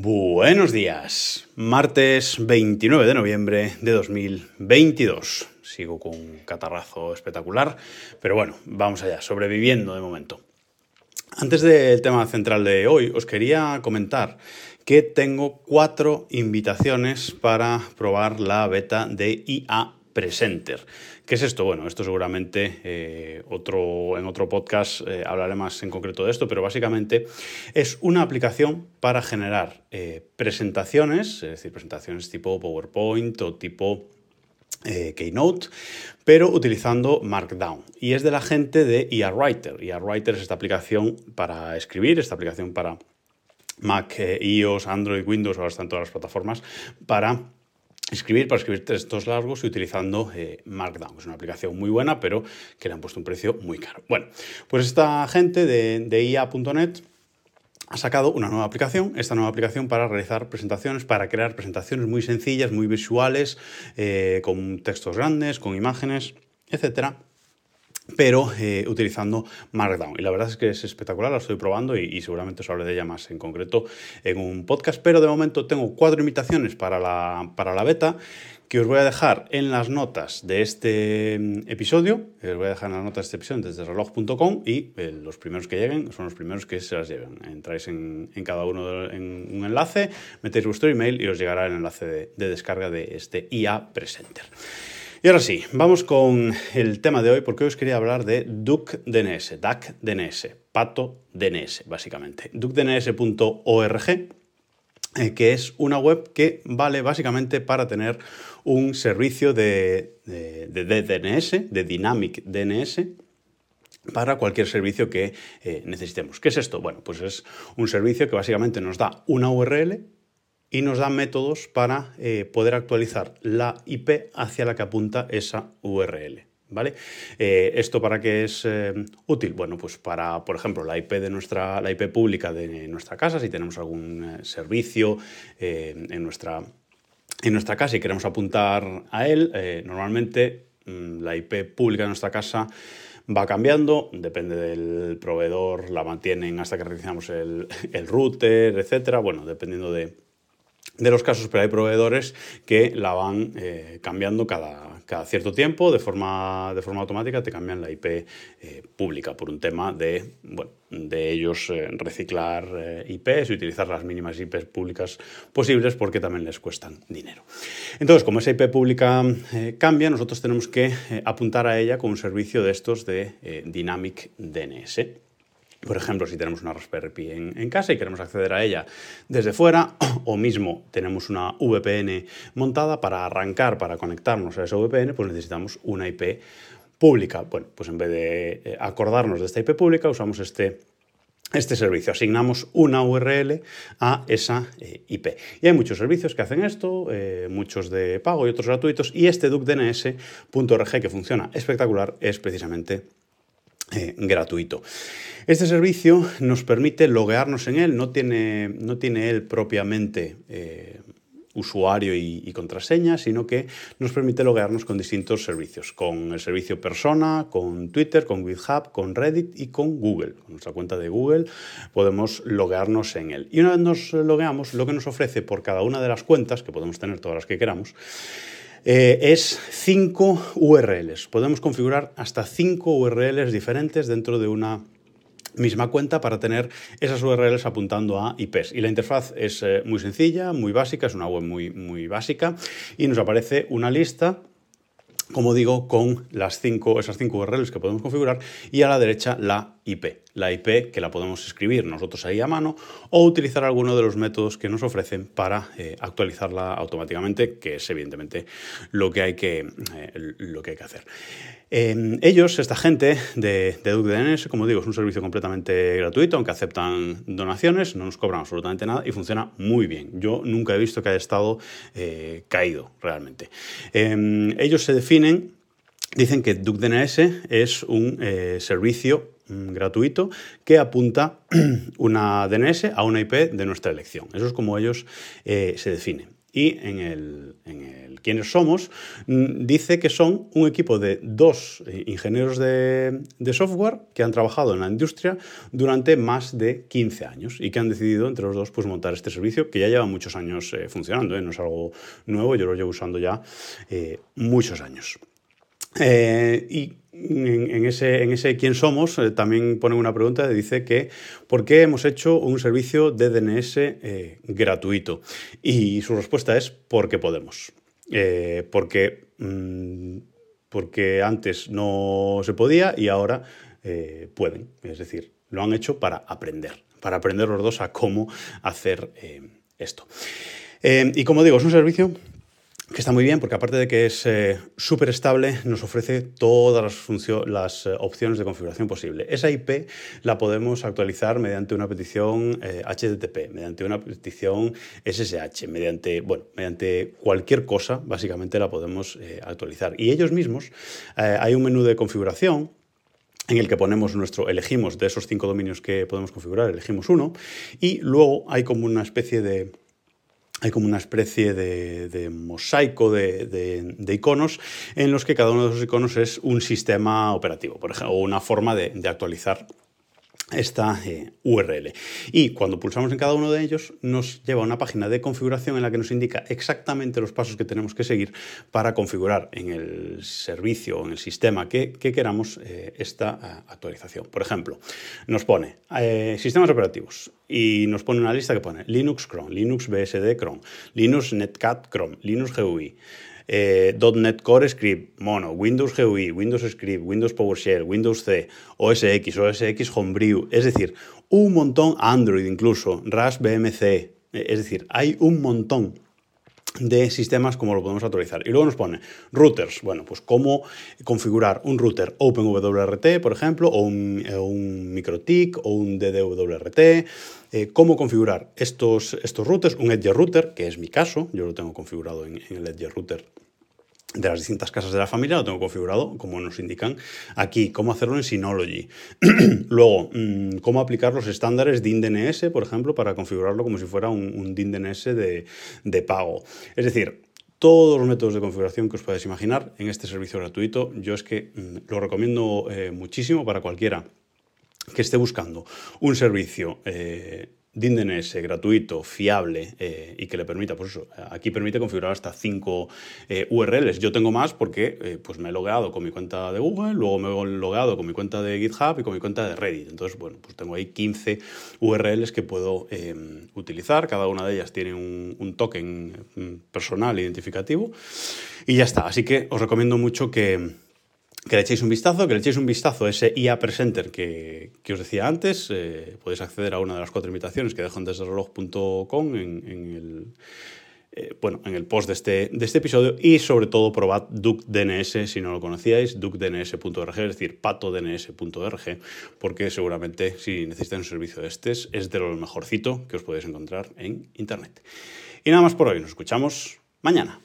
Buenos días, martes 29 de noviembre de 2022. Sigo con un catarrazo espectacular, pero bueno, vamos allá, sobreviviendo de momento. Antes del tema central de hoy, os quería comentar que tengo cuatro invitaciones para probar la beta de IA Presenter. ¿Qué es esto? Bueno, esto seguramente eh, otro, en otro podcast eh, hablaré más en concreto de esto, pero básicamente es una aplicación para generar eh, presentaciones, es decir, presentaciones tipo PowerPoint o tipo Keynote, pero utilizando Markdown. Y es de la gente de IA Writer. IA Writer es esta aplicación para escribir, esta aplicación para Mac, iOS, Android, Windows, ahora están todas las plataformas, para escribir para escribir textos largos y utilizando eh, Markdown. Es una aplicación muy buena, pero que le han puesto un precio muy caro. Bueno, pues esta gente de, IA.net ha sacado una nueva aplicación, esta nueva aplicación para realizar presentaciones, para crear presentaciones muy sencillas, muy visuales, eh, con textos grandes, con imágenes, etcétera pero eh, utilizando Markdown. Y la verdad es que es espectacular, la estoy probando y, seguramente os hablaré de ella más en concreto en un podcast. Pero de momento tengo cuatro invitaciones para la, para la beta que os voy a dejar en las notas de este mm, episodio. Os voy a dejar en las notas de este episodio desde reloj.com y eh, los primeros que lleguen son los primeros que se las lleven. Entráis en, cada uno en un enlace, metéis vuestro email y os llegará el enlace de, de descarga de este IA Presenter. Y ahora sí, vamos con el tema de hoy porque hoy os quería hablar de Duck DNS, DAC DNS, Pato DNS, básicamente. DuckDNS.org, eh, que es una web que vale básicamente para tener un servicio de, DNS, de Dynamic DNS, para cualquier servicio que eh, necesitemos. ¿Qué es esto? Bueno, pues es un servicio que básicamente nos da una URL y nos da métodos para eh, poder actualizar la IP hacia la que apunta esa URL. ¿Vale? Eh, ¿Esto para qué es eh, útil? Bueno, pues para, por ejemplo, la IP, de nuestra, la IP pública de nuestra casa, si tenemos algún servicio en, nuestra, en nuestra casa y queremos apuntar a él, normalmente mm, la IP pública de nuestra casa va cambiando, depende del proveedor, la mantienen hasta que realizamos el, el router, etcétera, bueno, dependiendo de, de los casos, pero hay proveedores que la van eh, cambiando cada, cada, cierto tiempo, de forma, de forma automática te cambian la IP eh, pública por un tema de, bueno, de ellos eh, reciclar IPs y utilizar las mínimas IPs públicas posibles porque también les cuestan dinero. Entonces, como esa IP pública cambia, nosotros tenemos que apuntar a ella con un servicio de estos de Dynamic DNS. Por ejemplo, si tenemos una Raspberry Pi en, casa y queremos acceder a ella desde fuera, o mismo tenemos una VPN montada para arrancar, para conectarnos a esa VPN, pues necesitamos una IP pública. Bueno, pues en vez de eh, acordarnos de esta IP pública, usamos este, este servicio. Asignamos una URL a esa eh, IP. Y hay muchos servicios que hacen esto, eh, muchos de pago y otros gratuitos, y este ducdns.org que funciona espectacular es precisamente eh, gratuito. Este servicio nos permite loguearnos en él, no tiene, no tiene él propiamente eh, usuario y, contraseña, sino que nos permite loguearnos con distintos servicios, con el servicio persona, con Twitter, con GitHub, con Reddit y con Google. Con nuestra cuenta de Google podemos loguearnos en él. Y una vez nos logueamos, lo que nos ofrece por cada una de las cuentas, que podemos tener todas las que queramos, eh, es 5 URLs. Podemos configurar hasta 5 URLs diferentes dentro de una misma cuenta para tener esas URLs apuntando a IPs. Y la interfaz es eh, muy sencilla, muy básica, es una web muy, muy básica y nos aparece una lista como digo, con las cinco, esas cinco URLs que podemos configurar y a la derecha la IP, la IP que la podemos escribir nosotros ahí a mano o utilizar alguno de los métodos que nos ofrecen para eh, actualizarla automáticamente, que es evidentemente lo que hay que, eh, lo que, hay que hacer. Em, ellos, esta gente de, de DuckDNS, como digo, es un servicio completamente gratuito, aunque aceptan donaciones, no nos cobran absolutamente nada y funciona muy bien. Yo nunca he visto que haya estado eh, caído realmente. Em, ellos se definen, dicen que DuckDNS es un servicio Mm, gratuito que apunta una DNS a una IP de nuestra elección. Eso es como ellos eh, se definen. Y en el, en el quiénes somos mm, dice que son un equipo de dos eh, ingenieros de, de, software que han trabajado en la industria durante más de 15 años y que han decidido entre los dos pues, montar este servicio que ya lleva muchos años eh, funcionando, ¿eh? no es algo nuevo, yo lo llevo usando ya muchos años. Eh, y en, ese, en ese quién somos eh, también pone una pregunta, dice que ¿por qué hemos hecho un servicio de DNS eh, gratuito? Y su respuesta es porque podemos. porque, mm, porque antes no se podía y ahora pueden. Es decir, lo han hecho para aprender, para aprender los dos a cómo hacer esto. y como digo, es un servicio que está muy bien porque aparte de que es eh, súper estable, nos ofrece todas las, eh, opciones de configuración posible. Esa IP la podemos actualizar mediante una petición HTTP, eh, mediante una petición SSH, mediante, bueno, mediante cualquier cosa, básicamente la podemos actualizar. Y ellos mismos, hay un menú de configuración en el que ponemos nuestro, elegimos de esos cinco dominios que podemos configurar, elegimos uno, y luego hay como una especie de hay como una especie de, mosaico de, iconos en los que cada uno de esos iconos es un sistema operativo, por ejemplo, o una forma de, actualizar esta eh, URL. Y cuando pulsamos en cada uno de ellos nos lleva a una página de configuración en la que nos indica exactamente los pasos que tenemos que seguir para configurar en el servicio o en el sistema que, queramos eh, esta eh, actualización. Por ejemplo, nos pone sistemas operativos y nos pone una lista que pone Linux Chrome, Linux BSD Chrome, Linux Netcat Chrome, Linux GUI eh, .NET Core Script, Mono, Windows GUI, Windows Script, Windows PowerShell, Windows C, OS X, OS X Homebrew, es decir, un montón Android incluso, RAS BMC, es decir, hay un montón de sistemas como lo podemos actualizar. Y luego nos pone routers. Bueno, pues cómo configurar un router OpenWRT, por ejemplo, o un, eh, un o un DDWRT. Eh, cómo configurar estos, estos routers, un Edge router, que es mi caso, yo lo tengo configurado en, en el Edge router de las distintas casas de la familia, lo tengo configurado, como nos indican aquí, cómo hacerlo en Synology. Luego, mm, cómo aplicar los estándares DIN DNS, por ejemplo, para configurarlo como si fuera un, DIN DNS de, de pago. Es decir, todos los métodos de configuración que os podáis imaginar en este servicio gratuito, yo es que mm, lo recomiendo eh, muchísimo para cualquiera que esté buscando un servicio eh, DNS gratuito, fiable eh, y que le permita, pues eso, aquí permite configurar hasta 5 eh, URLs. Yo tengo más porque eh, pues me he logueado con mi cuenta de Google, luego me he logueado con mi cuenta de GitHub y con mi cuenta de Reddit. Entonces, bueno, pues tengo ahí 15 URLs que puedo utilizar. Cada una de ellas tiene un, un token mm, personal identificativo y ya está. Así que os recomiendo mucho que que le echéis un vistazo, que le echéis un vistazo a ese IA Presenter que, que os decía antes. Eh, podéis acceder a una de las cuatro invitaciones que dejo en desreloj.com en, en, el, eh, bueno, en el post de este, de este episodio y sobre todo probad DuckDNS si no lo conocíais, duckdns.org, es decir, patodns.org, porque seguramente si necesitáis un servicio de este es de lo mejorcito que os podéis encontrar en Internet. Y nada más por hoy, nos escuchamos mañana.